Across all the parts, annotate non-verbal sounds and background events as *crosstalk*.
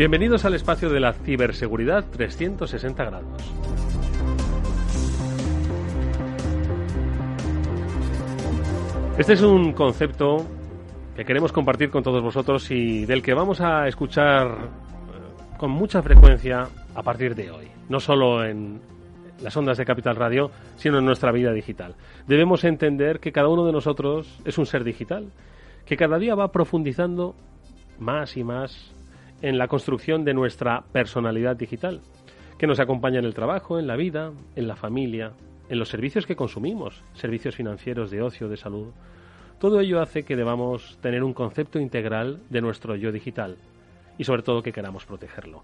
Bienvenidos al espacio de la ciberseguridad 360 grados. Este es un concepto que queremos compartir con todos vosotros y del que vamos a escuchar eh, con mucha frecuencia a partir de hoy, no solo en las ondas de Capital Radio, sino en nuestra vida digital. Debemos entender que cada uno de nosotros es un ser digital, que cada día va profundizando más y más en la construcción de nuestra personalidad digital, que nos acompaña en el trabajo, en la vida, en la familia, en los servicios que consumimos, servicios financieros, de ocio, de salud. Todo ello hace que debamos tener un concepto integral de nuestro yo digital y sobre todo que queramos protegerlo.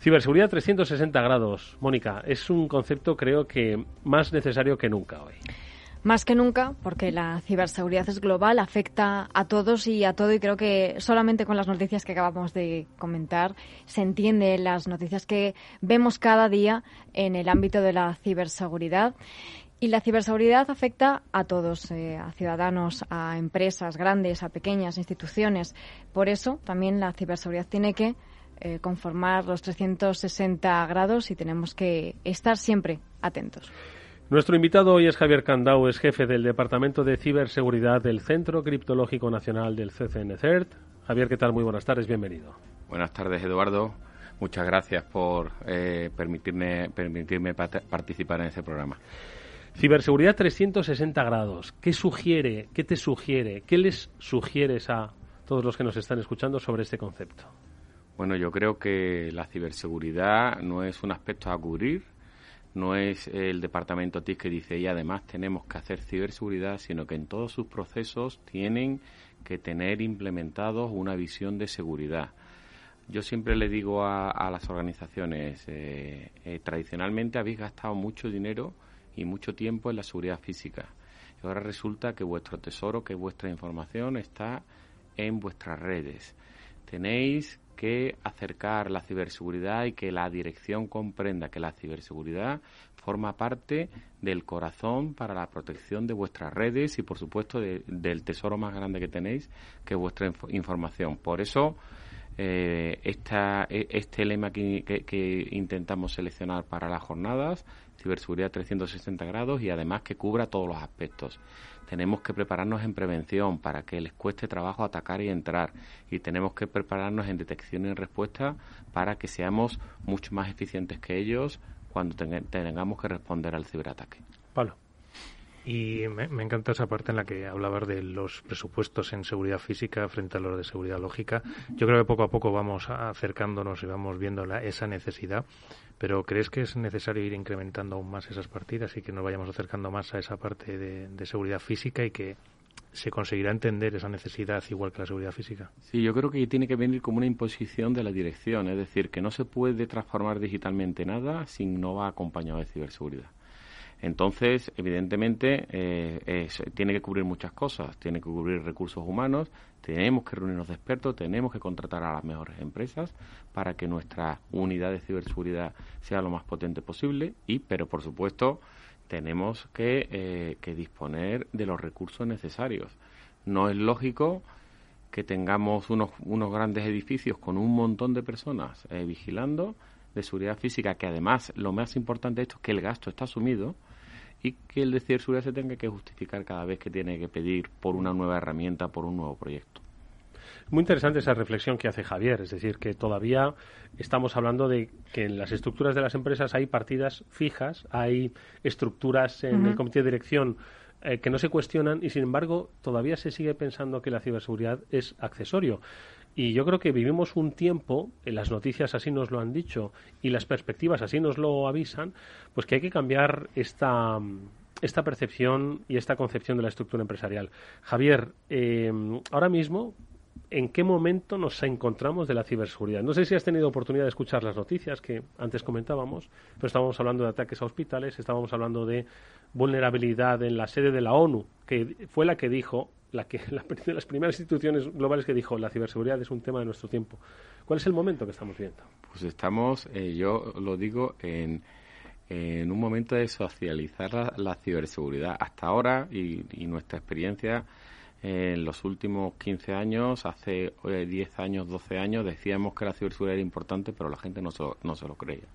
Ciberseguridad 360 grados, Mónica, es un concepto creo que más necesario que nunca hoy. Más que nunca, porque la ciberseguridad es global, afecta a todos y a todo, y creo que solamente con las noticias que acabamos de comentar se entiende las noticias que vemos cada día en el ámbito de la ciberseguridad. Y la ciberseguridad afecta a todos, eh, a ciudadanos, a empresas grandes, a pequeñas instituciones. Por eso también la ciberseguridad tiene que eh, conformar los 360 grados y tenemos que estar siempre atentos. Nuestro invitado hoy es Javier Candau, es jefe del Departamento de Ciberseguridad del Centro Criptológico Nacional del CCNCERT. Javier, ¿qué tal? Muy buenas tardes, bienvenido. Buenas tardes, Eduardo. Muchas gracias por eh, permitirme, permitirme participar en este programa. Ciberseguridad 360 grados. ¿Qué sugiere, qué te sugiere, qué les sugieres a todos los que nos están escuchando sobre este concepto? Bueno, yo creo que la ciberseguridad no es un aspecto a cubrir, no es el departamento TIC que dice y además tenemos que hacer ciberseguridad, sino que en todos sus procesos tienen que tener implementados una visión de seguridad. Yo siempre le digo a, las organizaciones, eh, eh, tradicionalmente habéis gastado mucho dinero y mucho tiempo en la seguridad física. Y ahora resulta que vuestro tesoro, que vuestra información está en vuestras redes. Tenéis que acercar la ciberseguridad y que la dirección comprenda que la ciberseguridad forma parte del corazón para la protección de vuestras redes y, por supuesto, del tesoro más grande que tenéis, que es vuestra información. Por eso, eh, e, este lema que, intentamos seleccionar para las jornadas, ciberseguridad 360 grados y además que cubra todos los aspectos tenemos que prepararnos en prevención para que les cueste trabajo atacar y entrar y tenemos que prepararnos en detección y respuesta para que seamos mucho más eficientes que ellos cuando tengamos que responder al ciberataque. Pablo. Y me, encanta esa parte en la que hablabas de los presupuestos en seguridad física frente a los de seguridad lógica. Yo creo que poco a poco vamos acercándonos y vamos viendo la, esa necesidad. Pero ¿crees que es necesario ir incrementando aún más esas partidas y que nos vayamos acercando más a esa parte de, seguridad física y que se conseguirá entender esa necesidad igual que la seguridad física? Sí, yo creo que tiene que venir como una imposición de la dirección, es decir, que no se puede transformar digitalmente nada si no va acompañado de ciberseguridad. Entonces, evidentemente, eh, tiene que cubrir muchas cosas. Tiene que cubrir recursos humanos, tenemos que reunirnos de expertos, tenemos que contratar a las mejores empresas para que nuestra unidad de ciberseguridad sea lo más potente posible. Y, pero por supuesto, tenemos que, eh, disponer de los recursos necesarios. No es lógico que tengamos unos, unos grandes edificios con un montón de personas eh, vigilando de seguridad física, que además lo más importante de esto es que el gasto está asumido y que el de ciberseguridad se tenga que justificar cada vez que tiene que pedir por una nueva herramienta, por un nuevo proyecto. Muy interesante esa reflexión que hace Javier, es decir, que todavía estamos hablando de que en las estructuras de las empresas hay partidas fijas, hay estructuras en el comité de dirección eh, que no se cuestionan y, sin embargo, todavía se sigue pensando que la ciberseguridad es accesorio. Y yo creo que vivimos un tiempo, en las noticias así nos lo han dicho y las perspectivas así nos lo avisan, pues que hay que cambiar esta, esta percepción y esta concepción de la estructura empresarial. Javier, eh, ahora mismo, ¿en qué momento nos encontramos de la ciberseguridad? No sé si has tenido oportunidad de escuchar las noticias que antes comentábamos, pero estábamos hablando de ataques a hospitales, estábamos hablando de vulnerabilidad en la sede de la ONU, que fue la que dijo la que *laughs* la, de las primeras instituciones globales que dijo la ciberseguridad es un tema de nuestro tiempo. ¿Cuál es el momento que estamos viendo? Pues estamos, eh, yo lo digo, en, en, un momento de socializar la, ciberseguridad. Hasta ahora, y, nuestra experiencia en los últimos 15 años, hace 10 eh, años, 12 años, decíamos que la ciberseguridad era importante, pero la gente no se lo, no se lo creía.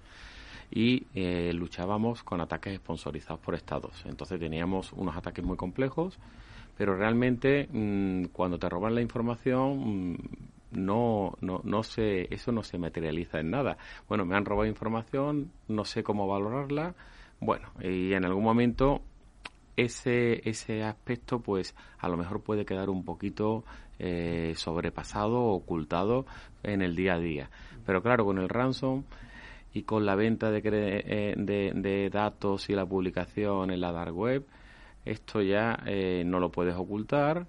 Y eh, luchábamos con ataques sponsorizados por estados. Entonces teníamos unos ataques muy complejos, pero realmente mm, cuando te roban la información, mm, no, no, no se, eso no se materializa en nada. Bueno, me han robado información, no sé cómo valorarla. Bueno, y en algún momento ese, ese aspecto, pues a lo mejor puede quedar un poquito eh, sobrepasado ocultado en el día a día. Pero claro, con el ransom y con la venta de, eh, de, de datos y la publicación en la dark web, esto ya eh, no lo puedes ocultar.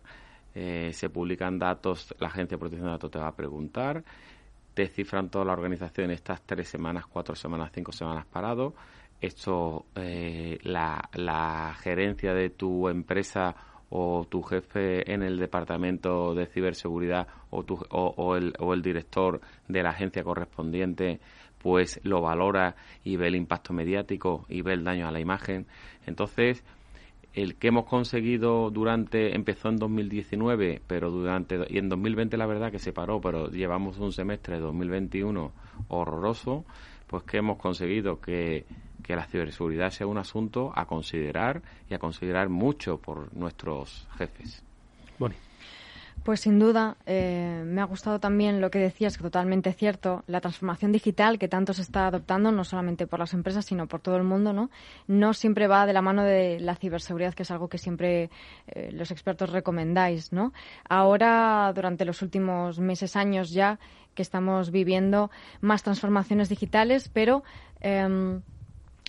se publican datos, la Agencia de Protección de Datos te va a preguntar, te cifran toda la organización estas tres semanas, cuatro semanas, cinco semanas parado esto eh, la, gerencia de tu empresa o tu jefe en el departamento de ciberseguridad o, tu, o, el, o el director de la agencia correspondiente pues lo valora y ve el impacto mediático y ve el daño a la imagen. Entonces, el que hemos conseguido durante, empezó en 2019, pero durante, y en 2020 la verdad que se paró, pero llevamos un semestre de 2021 horroroso, pues que hemos conseguido que que la ciberseguridad sea un asunto a considerar y a considerar mucho por nuestros jefes. Bueno. Pues sin duda, eh, me ha gustado también lo que decías, que totalmente cierto, la transformación digital que tanto se está adoptando, no solamente por las empresas, sino por todo el mundo, ¿no? No siempre va de la mano de la ciberseguridad, que es algo que siempre eh, los expertos recomendáis, ¿no? Ahora, durante los últimos meses, años ya, que estamos viviendo más transformaciones digitales, pero em,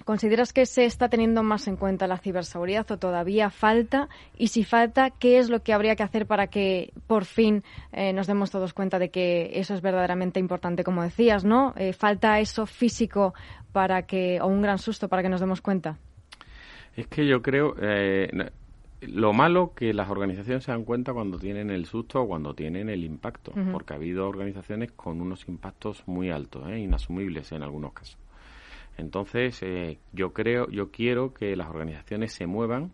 ¿Consideras que se está teniendo más en cuenta la ciberseguridad o todavía falta? Y si falta, ¿qué es lo que habría que hacer para que por fin eh, nos demos todos cuenta de que eso es verdaderamente importante, como decías, ¿no? Eh, ¿Falta eso físico para que, o un gran susto para que nos demos cuenta? Es que yo creo, eh, lo malo que las organizaciones se dan cuenta cuando tienen el susto o cuando tienen el impacto, porque ha habido organizaciones con unos impactos muy altos, inasumibles en algunos casos. Entonces, eh, yo creo, yo quiero que las organizaciones se muevan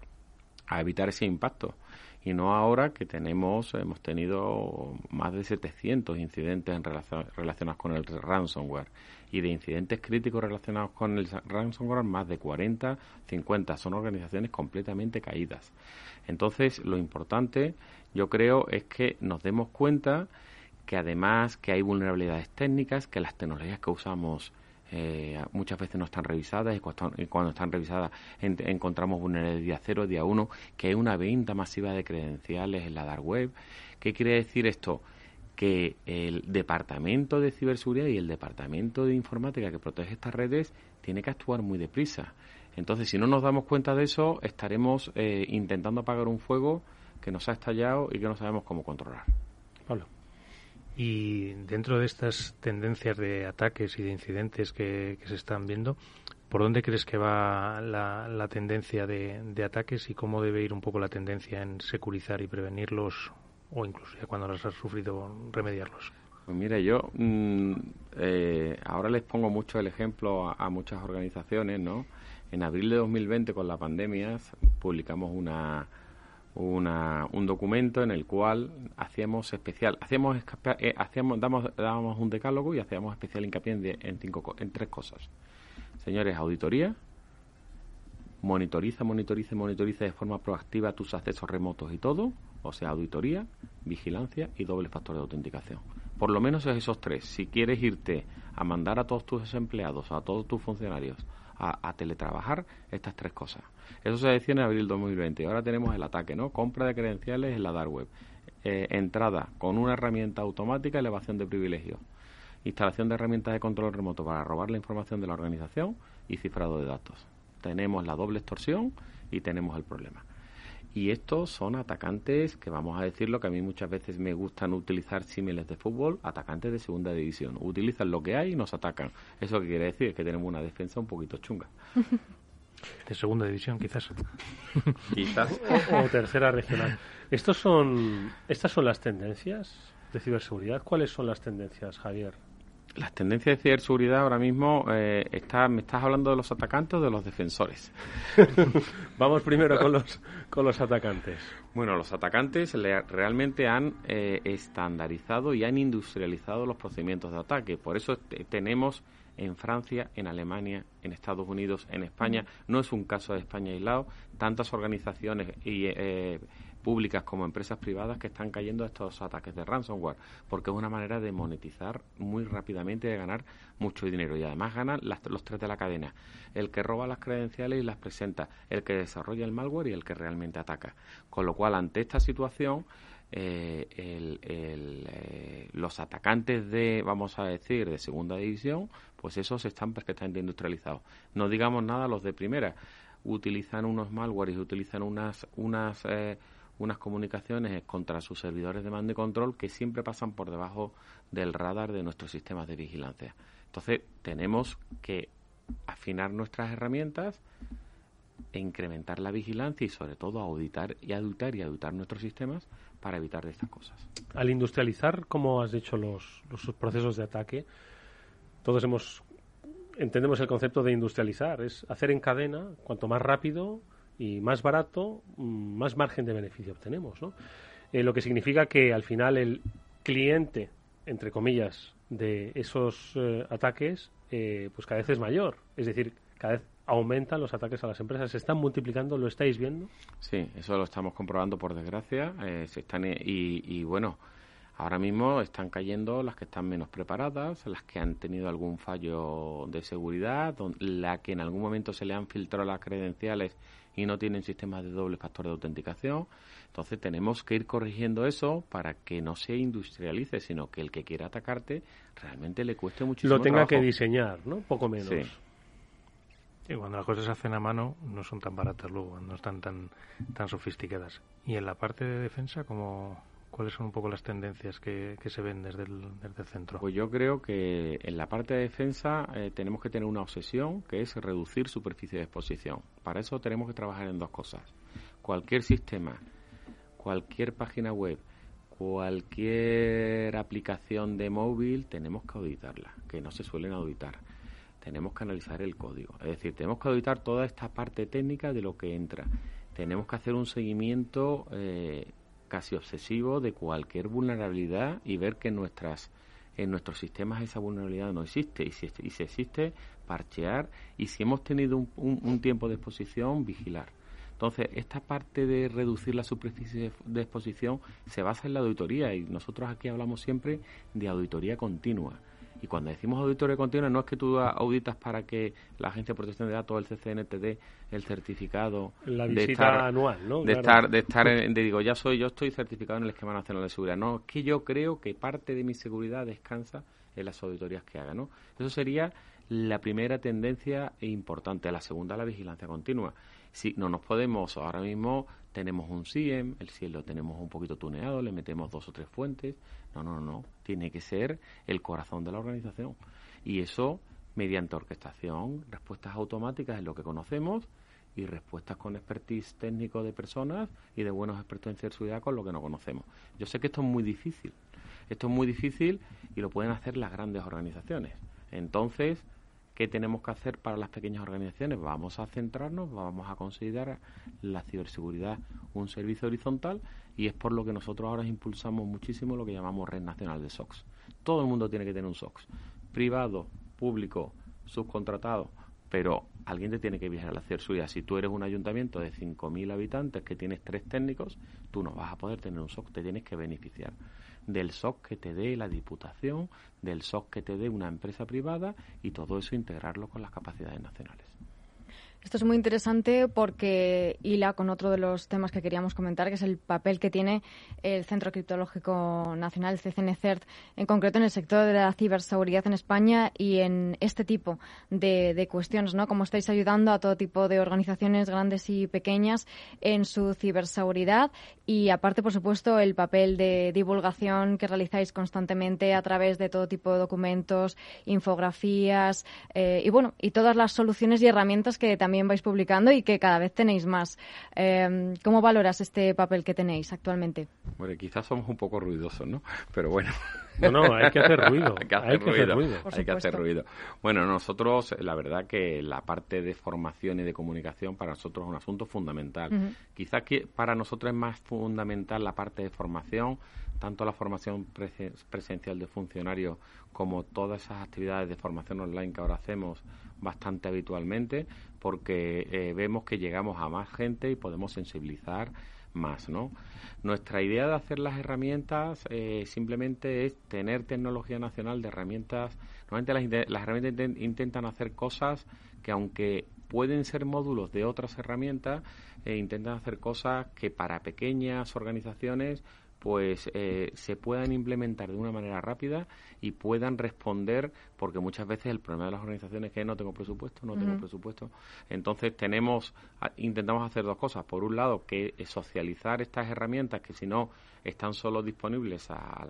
a evitar ese impacto y no ahora que tenemos, hemos tenido más de 700 incidentes en relacionados con el ransomware y de incidentes críticos relacionados con el ransomware más de 40, 50. Son organizaciones completamente caídas. Entonces, lo importante, yo creo, es que nos demos cuenta que además que hay vulnerabilidades técnicas, que las tecnologías que usamos eh, muchas veces no están revisadas y cuando, están revisadas encontramos vulnerabilidad cero, día uno, que hay una venta masiva de credenciales en la dark web. ¿Qué quiere decir esto? Que el departamento de ciberseguridad y el departamento de informática que protege estas redes tiene que actuar muy deprisa. Entonces, si no nos damos cuenta de eso, estaremos eh, intentando apagar un fuego que nos ha estallado y que no sabemos cómo controlar. Pablo. Y dentro de estas tendencias de ataques y de incidentes que, se están viendo, ¿por dónde crees que va la, tendencia de, ataques y cómo debe ir un poco la tendencia en securizar y prevenirlos o incluso ya cuando los has sufrido remediarlos? Pues mira, yo mm, eh, ahora les pongo mucho el ejemplo a, a, muchas organizaciones, ¿no? En abril de 2020, con la pandemia, publicamos una, una, un documento en el cual hacíamos especial, hacíamos, eh, hacíamos damos, dábamos un decálogo y hacíamos especial hincapié en, cinco, en tres cosas. Señores, auditoría, monitoriza, monitoriza, monitoriza de forma proactiva tus accesos remotos y todo, o sea, auditoría, vigilancia y doble factor de autenticación. Por lo menos esos tres. Si quieres irte a mandar a todos tus empleados, a todos tus funcionarios, a, teletrabajar estas tres cosas. Eso se decía en abril 2020. Ahora tenemos el ataque, ¿no? Compra de credenciales en la dark web. Eh, entrada con una herramienta automática, elevación de privilegios. Instalación de herramientas de control remoto para robar la información de la organización y cifrado de datos. Tenemos la doble extorsión y tenemos el problema. Y estos son atacantes que vamos a decirlo que a mí muchas veces me gustan utilizar símiles de fútbol, atacantes de segunda división. Utilizan lo que hay y nos atacan. Eso que quiere decir es que tenemos una defensa un poquito chunga. *laughs* De segunda división, quizás. *laughs* quizás. O, tercera regional. Estos son, estas son las tendencias de ciberseguridad. ¿Cuáles son las tendencias, Javier? Las tendencias de ciberseguridad ahora mismo, eh, está, ¿me estás hablando de los atacantes o de los defensores? *laughs* Vamos primero con los, con los atacantes. Bueno, los atacantes realmente han eh, estandarizado y han industrializado los procedimientos de ataque. Por eso tenemos en Francia, en Alemania, en Estados Unidos, en España, no es un caso de España aislado, tantas organizaciones y eh, públicas como empresas privadas que están cayendo a estos ataques de ransomware, porque es una manera de monetizar muy rápidamente y de ganar mucho dinero. Y además ganan los tres de la cadena, el que roba las credenciales y las presenta, el que desarrolla el malware y el que realmente ataca. Con lo cual, ante esta situación, eh, eh, los atacantes de, vamos a decir, de segunda división, pues esos están perfectamente industrializados. No digamos nada los de primera. Utilizan unos malwares, utilizan unas, unas eh, unas comunicaciones contra sus servidores de mando y control que siempre pasan por debajo del radar de nuestros sistemas de vigilancia. Entonces, tenemos que afinar nuestras herramientas e incrementar la vigilancia y sobre todo auditar y auditar y auditar nuestros sistemas para evitar estas cosas. Al industrializar, como has dicho, los, los procesos de ataque, todos hemos entendemos el concepto de industrializar, es hacer en cadena, cuanto más rápido, y más barato, mm, más margen de beneficio obtenemos, ¿no? Eh, lo que significa que al final el cliente, entre comillas, de esos eh, ataques, eh, pues cada vez es mayor. Es decir, cada vez aumentan los ataques a las empresas. ¿Se están multiplicando? ¿Lo estáis viendo? Sí, eso lo estamos comprobando por desgracia. se están, y, y bueno, Ahora mismo están cayendo las que están menos preparadas, las que han tenido algún fallo de seguridad, la que en algún momento se le han filtrado las credenciales y no tienen sistemas de doble factor de autenticación. Entonces tenemos que ir corrigiendo eso para que no se industrialice, sino que el que quiera atacarte realmente le cueste muchísimo Lo tenga que diseñar, ¿no? Poco menos. Sí. cuando las cosas se hacen a mano no son tan baratas luego, no están tan, tan sofisticadas. ¿Y en la parte de defensa cómo, ¿Cuáles son un poco las tendencias que, se ven desde el, centro? Pues yo creo que en la parte de defensa eh, tenemos que tener una obsesión que es reducir superficie de exposición. Para eso tenemos que trabajar en dos cosas. Cualquier sistema, cualquier página web, cualquier aplicación de móvil, tenemos que auditarla, que no se suelen auditar. Tenemos que analizar el código. Es decir, tenemos que auditar toda esta parte técnica de lo que entra. Tenemos que hacer un seguimiento eh, casi obsesivo de cualquier vulnerabilidad y ver que en nuestras en nuestros sistemas esa vulnerabilidad no existe. Y si, y si existe parchear. Y si hemos tenido un, un, tiempo de exposición vigilar. Entonces esta parte de reducir la superficie de exposición se basa en la auditoría. Y nosotros aquí hablamos siempre de auditoría continua y cuando decimos auditoría continua, no es que tú auditas para que la Agencia de Protección de Datos, el CCN, te dé el certificado la visita de estar, anual, ¿no? De estar, de estar *laughs* en, de, digo, ya soy, yo estoy certificado en el esquema nacional de seguridad. No, es que yo creo que parte de mi seguridad descansa en las auditorías que haga, ¿no? Eso sería la primera tendencia importante. La segunda, la vigilancia continua. Si no nos podemos, ahora mismo tenemos un CIEM, el CIEM lo tenemos un poquito tuneado, le metemos dos o tres fuentes. No, no, no. Tiene que ser el corazón de la organización. Y eso mediante orquestación, respuestas automáticas es lo que conocemos y respuestas con expertise técnico de personas y de buenos expertos en ciberseguridad con lo que no conocemos. Yo sé que esto es muy difícil. Esto es muy difícil y lo pueden hacer las grandes organizaciones. Entonces, ¿Qué tenemos que hacer para las pequeñas organizaciones? Vamos a centrarnos, vamos a considerar la ciberseguridad un servicio horizontal y es por lo que nosotros ahora impulsamos muchísimo lo que llamamos Red Nacional de SOX. Todo el mundo tiene que tener un SOX, privado, público, subcontratado, pero alguien te tiene que vigilar la ciberseguridad. Si tú eres un ayuntamiento de 5.000 habitantes que tienes tres técnicos, tú no vas a poder tener un SOC, te tienes que beneficiar del SOC que te dé la Diputación, del SOC que te dé una empresa privada y todo eso integrarlo con las capacidades nacionales. Esto es muy interesante porque hila con otro de los temas que queríamos comentar, que es el papel que tiene el Centro Criptológico Nacional, el CCNCERT, en concreto en el sector de la ciberseguridad en España y en este tipo de, cuestiones, ¿no? Como estáis ayudando a todo tipo de organizaciones grandes y pequeñas en su ciberseguridad y aparte, por supuesto, el papel de divulgación que realizáis constantemente a través de todo tipo de documentos, infografías eh, y bueno, y todas las soluciones y herramientas que también también vais publicando y que cada vez tenéis más. Eh, ¿Cómo valoras este papel que tenéis actualmente? Bueno, quizás somos un poco ruidosos, ¿no? Pero bueno. No, no, hay que hacer *laughs* ruido. hay que hacer, ruido. Hay que hacer ruido. Bueno, nosotros, la verdad que la parte de formación y de comunicación para nosotros es un asunto fundamental. Quizás que para nosotros es más fundamental la parte de formación, tanto la formación presencial de funcionarios como todas esas actividades de formación online que ahora hacemos bastante habitualmente, porque eh, vemos que llegamos a más gente y podemos sensibilizar más, ¿no? Nuestra idea de hacer las herramientas eh, simplemente es tener tecnología nacional de herramientas. Normalmente las, herramientas intentan hacer cosas que aunque pueden ser módulos de otras herramientas, eh, intentan hacer cosas que para pequeñas organizaciones pues eh, se puedan implementar de una manera rápida y puedan responder, porque muchas veces el problema de las organizaciones es que no tengo presupuesto, no tengo presupuesto. Entonces tenemos, intentamos hacer dos cosas. Por un lado, que es socializar estas herramientas que si no están solo disponibles a,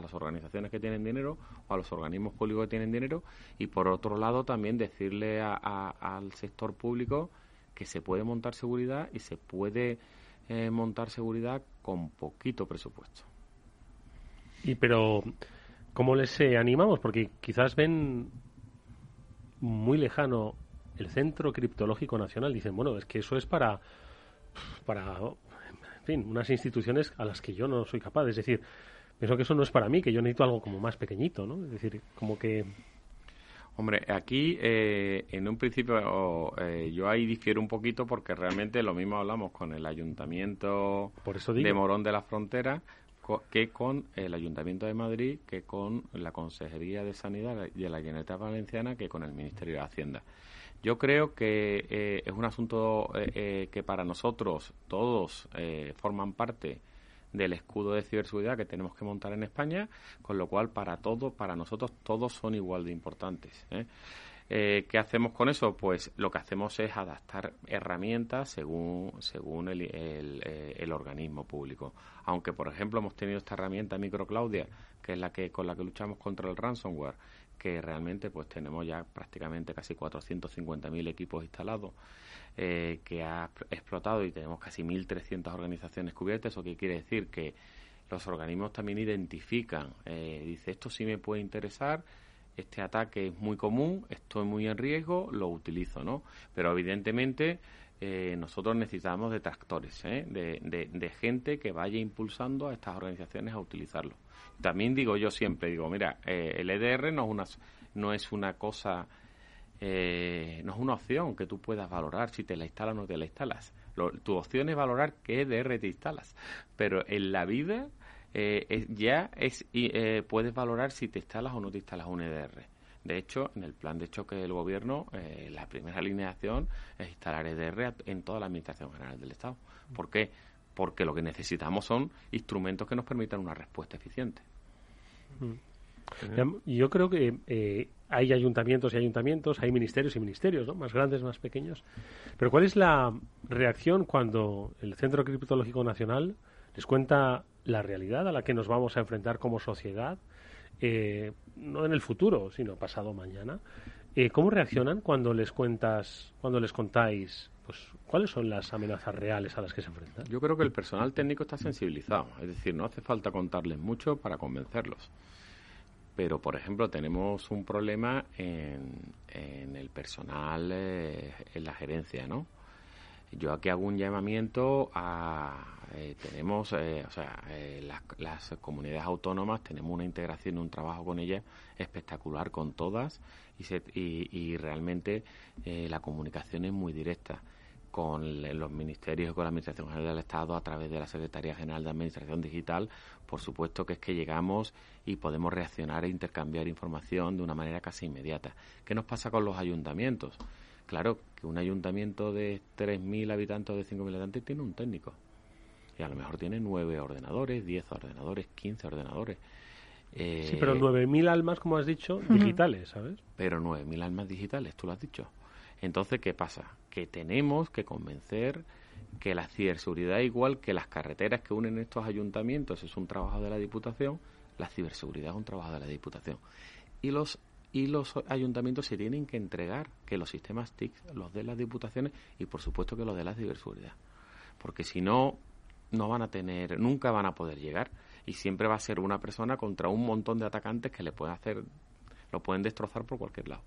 las organizaciones que tienen dinero o a los organismos públicos que tienen dinero. Y por otro lado, también decirle al sector público que se puede montar seguridad y se puede eh, montar seguridad con poquito presupuesto. Y pero, ¿cómo les eh, animamos? Porque quizás ven muy lejano el Centro Criptológico Nacional. Dicen, bueno, es que eso es para, para, en fin, unas instituciones a las que yo no soy capaz. Es decir, pienso que eso no es para mí, que yo necesito algo como más pequeñito, ¿no? Es decir, como que Hombre, aquí eh, en un principio eh, yo ahí difiero un poquito porque realmente lo mismo hablamos con el ayuntamiento de Morón de la Frontera que con el Ayuntamiento de Madrid, que con la Consejería de Sanidad de la Generalitat Valenciana, que con el Ministerio de Hacienda. Yo creo que eh, es un asunto que para nosotros todos forman parte del escudo de ciberseguridad que tenemos que montar en España, con lo cual para todos, para nosotros todos son igual de importantes. ¿eh? Eh, ¿Qué hacemos con eso? Pues lo que hacemos es adaptar herramientas según, según el, el, eh, el, organismo público. Aunque, por ejemplo, hemos tenido esta herramienta MicroClaudia, que es la que con la que luchamos contra el ransomware, que realmente pues tenemos ya prácticamente casi 450.000 equipos instalados. Eh, que ha explotado y tenemos casi 1.300 organizaciones cubiertas. ¿Eso qué quiere decir? Que los organismos también identifican, eh, dice, esto sí me puede interesar, este ataque es muy común, estoy muy en riesgo, lo utilizo, ¿no? Pero evidentemente eh, nosotros necesitamos detractores, de, de, de, gente que vaya impulsando a estas organizaciones a utilizarlo. También digo yo siempre, digo, mira, el EDR no es una, no es una cosa eh, no es una opción que tú puedas valorar si te la instalas o no te la instalas. tu opción es valorar qué EDR te instalas. Pero en la vida eh, ya es eh, puedes valorar si te instalas o no te instalas un EDR. De hecho, en el plan de choque del gobierno, la primera alineación es instalar EDR en toda la Administración General del Estado. ¿Por qué? Porque lo que necesitamos son instrumentos que nos permitan una respuesta eficiente. Yo creo que hay ayuntamientos y ayuntamientos, hay ministerios y ministerios, ¿no? Más grandes, más pequeños. Pero ¿cuál es la reacción cuando el Centro Criptológico Nacional les cuenta la realidad a la que nos vamos a enfrentar como sociedad, eh, no en el futuro, sino pasado mañana? Eh, ¿Cómo reaccionan cuando les cuentas, cuando les contáis, pues, cuáles son las amenazas reales a las que se enfrentan? Yo creo que el personal técnico está sensibilizado, es decir, no hace falta contarles mucho para convencerlos pero por ejemplo tenemos un problema en, en el personal, eh, en la gerencia, ¿no? Yo aquí hago un llamamiento a... Eh, tenemos, eh, o sea, las, las, comunidades autónomas, tenemos una integración, un trabajo con ellas espectacular con todas y, se, y, y realmente la comunicación es muy directa con los ministerios y con la Administración General del Estado a través de la Secretaría General de Administración Digital, por supuesto que es que llegamos y podemos reaccionar e intercambiar información de una manera casi inmediata. ¿Qué nos pasa con los ayuntamientos? Claro que un ayuntamiento de 3.000 habitantes o de 5.000 habitantes tiene un técnico. Y a lo mejor tiene 9 ordenadores, 10 ordenadores, 15 ordenadores. sí, pero 9.000 almas, como has dicho, digitales, ¿sabes? Pero 9.000 almas digitales, tú lo has dicho. Entonces, ¿qué pasa? Que tenemos que convencer que la ciberseguridad, igual que las carreteras que unen estos ayuntamientos, es un trabajo de la Diputación, la ciberseguridad es un trabajo de la Diputación. Y los y los ayuntamientos se tienen que entregar que los sistemas TIC, los de las diputaciones y por supuesto que los de la ciberseguridad. Porque si no, no van a tener, nunca van a poder llegar y siempre va a ser una persona contra un montón de atacantes que le pueden hacer, lo pueden destrozar por cualquier lado.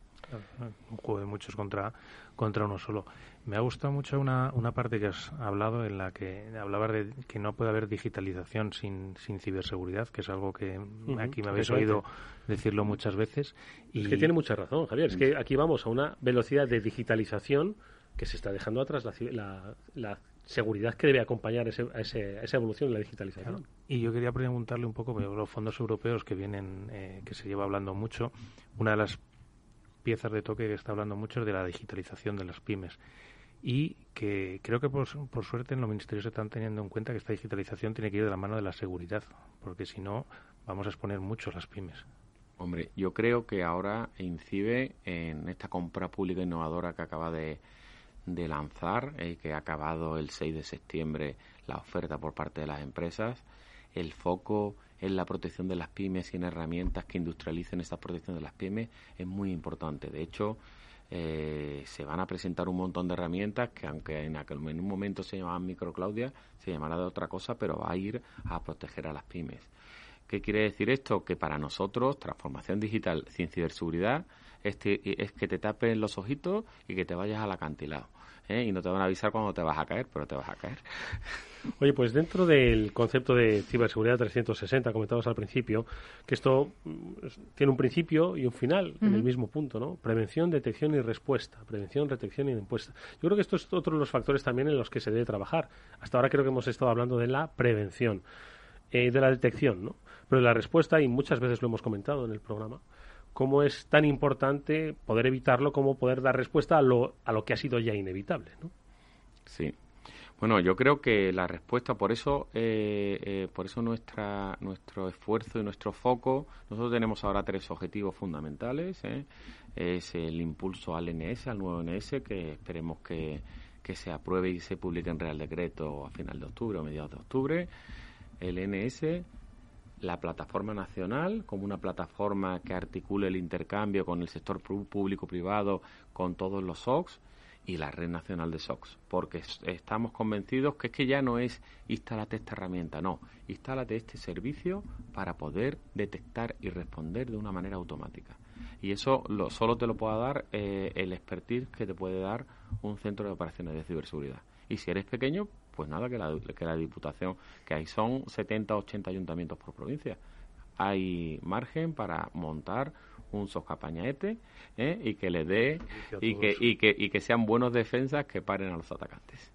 Un juego de muchos contra, contra uno solo. Me ha gustado mucho una, una parte que has hablado en la que hablabas de que no puede haber digitalización sin, sin ciberseguridad, que es algo que aquí me habéis oído decirlo muchas veces. Y... Es que tiene mucha razón, Javier. Es que aquí vamos a una velocidad de digitalización que se está dejando atrás la, la seguridad que debe acompañar ese, a, esa evolución de la digitalización. Y yo quería preguntarle un poco, los fondos europeos que vienen, eh, que se lleva hablando mucho, una de las piezas de toque que está hablando mucho de la digitalización de las pymes. Y que creo que por, por suerte en los ministerios están teniendo en cuenta que esta digitalización tiene que ir de la mano de la seguridad, porque si no vamos a exponer mucho las pymes. Hombre, yo creo que ahora incide en esta compra pública innovadora que acaba de, de lanzar, eh, que ha acabado el 6 de septiembre la oferta por parte de las empresas, el foco en la protección de las pymes y en herramientas que industrialicen esa protección de las pymes es muy importante. De hecho, eh, se van a presentar un montón de herramientas que aunque en, aquel, en un momento se llamaban microclaudia, se llamará de otra cosa, pero va a ir a proteger a las pymes. ¿Qué quiere decir esto? Que para nosotros, transformación digital sin ciberseguridad es, es que te tapen los ojitos y que te vayas al acantilado. ¿Eh? Y no te van a avisar cuando te vas a caer, pero te vas a caer. *laughs* Oye, pues dentro del concepto de ciberseguridad 360, comentabas al principio, que esto mm, tiene un principio y un final en el mismo punto, ¿no? Prevención, detección y respuesta. Prevención, detección y respuesta. Yo creo que esto es otro de los factores también en los que se debe trabajar. Hasta ahora creo que hemos estado hablando de la prevención, eh, de la detección, ¿no? Pero de la respuesta, y muchas veces lo hemos comentado en el programa, cómo es tan importante poder evitarlo como poder dar respuesta a lo, a lo que ha sido ya inevitable, ¿no? Sí, bueno, yo creo que la respuesta, por eso, eh, eh, por eso nuestra, nuestro esfuerzo y nuestro foco, nosotros tenemos ahora tres objetivos fundamentales. ¿eh? Es el impulso al NS, al nuevo NS, que esperemos que, que se apruebe y se publique en Real Decreto a final de octubre o mediados de octubre. El NS, la plataforma nacional, como una plataforma que articule el intercambio con el sector público-privado, con todos los SOCs y la red nacional de SOX, porque estamos convencidos que es que ya no es instálate esta herramienta, no, instálate este servicio para poder detectar y responder de una manera automática. Y eso lo, solo te lo puede dar eh, el expertise que te puede dar un centro de operaciones de ciberseguridad. Y si eres pequeño, pues nada, que la, que la Diputación, que ahí son 70 80 ayuntamientos por provincia. Hay margen para montar un soscapañaete ¿eh? y que le dé y que, y, que, y que sean buenos defensas que paren a los atacantes.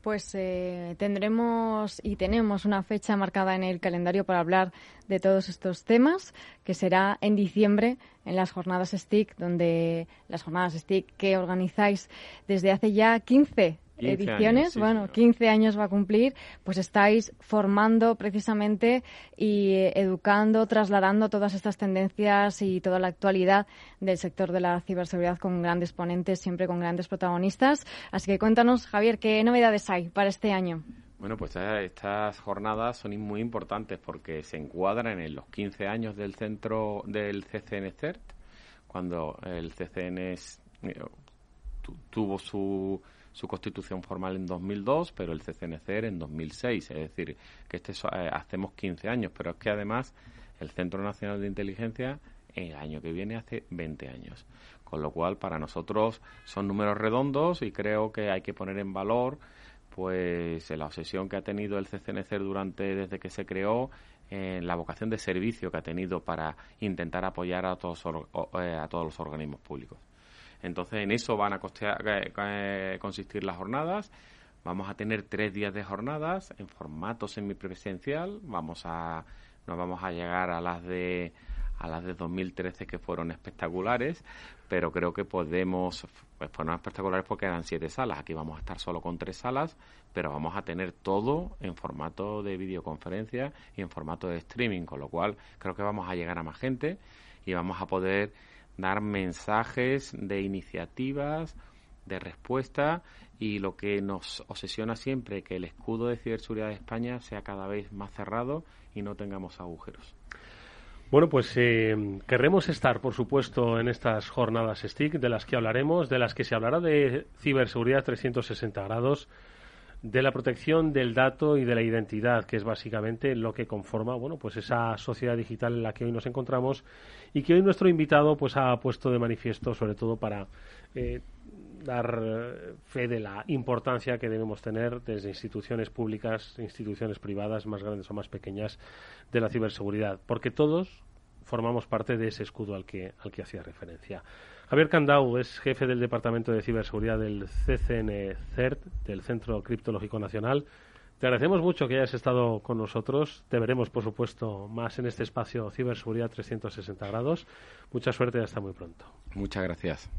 Pues eh, tendremos y tenemos una fecha marcada en el calendario para hablar de todos estos temas, que será en diciembre en las jornadas STIC, donde las jornadas STIC que organizáis desde hace ya 15 ediciones, bueno, 15 años va a cumplir, pues estáis formando precisamente y eh, educando, trasladando todas estas tendencias y toda la actualidad del sector de la ciberseguridad con grandes ponentes, siempre con grandes protagonistas. Así que cuéntanos, Javier, ¿qué novedades hay para este año? Bueno, pues estas jornadas son muy importantes porque se encuadran en los 15 años del centro del CCN CERT, cuando el CCN eh, tuvo su su constitución formal en 2002, pero el CCNCR en 2006. Es decir, que este eh, hacemos 15 años, pero es que además el Centro Nacional de Inteligencia el año que viene hace 20 años. Con lo cual, para nosotros son números redondos y creo que hay que poner en valor pues la obsesión que ha tenido el CCNCR durante desde que se creó la vocación de servicio que ha tenido para intentar apoyar a todos, eh, a todos los organismos públicos. Entonces, en eso van a eh, eh, consistir las jornadas. Vamos a tener tres días de jornadas en formato semipresencial. Vamos a, no vamos a llegar a las de a las de 2013 que fueron espectaculares, pero creo que podemos, pues fueron espectaculares porque eran siete salas. Aquí vamos a estar solo con tres salas, pero vamos a tener todo en formato de videoconferencia y en formato de streaming, con lo cual creo que vamos a llegar a más gente y vamos a poder dar mensajes de iniciativas, de respuesta y lo que nos obsesiona siempre, que el escudo de ciberseguridad de España sea cada vez más cerrado y no tengamos agujeros. Bueno, pues eh, querremos estar, por supuesto, en estas jornadas STIC, de las que hablaremos, de las que se hablará de ciberseguridad 360 grados, de la protección del dato y de la identidad, que es básicamente lo que conforma, bueno, pues esa sociedad digital en la que hoy nos encontramos y que hoy nuestro invitado, pues, ha puesto de manifiesto, sobre todo para eh, dar fe de la importancia que debemos tener desde instituciones públicas, instituciones privadas, más grandes o más pequeñas, de la ciberseguridad, porque todos formamos parte de ese escudo al que, al que hacía referencia. Javier Candau es jefe del Departamento de Ciberseguridad del CCNCERT, del Centro Criptológico Nacional. Te agradecemos mucho que hayas estado con nosotros. Te veremos, por supuesto, más en este espacio Ciberseguridad 360 grados. Mucha suerte y hasta muy pronto. Muchas gracias.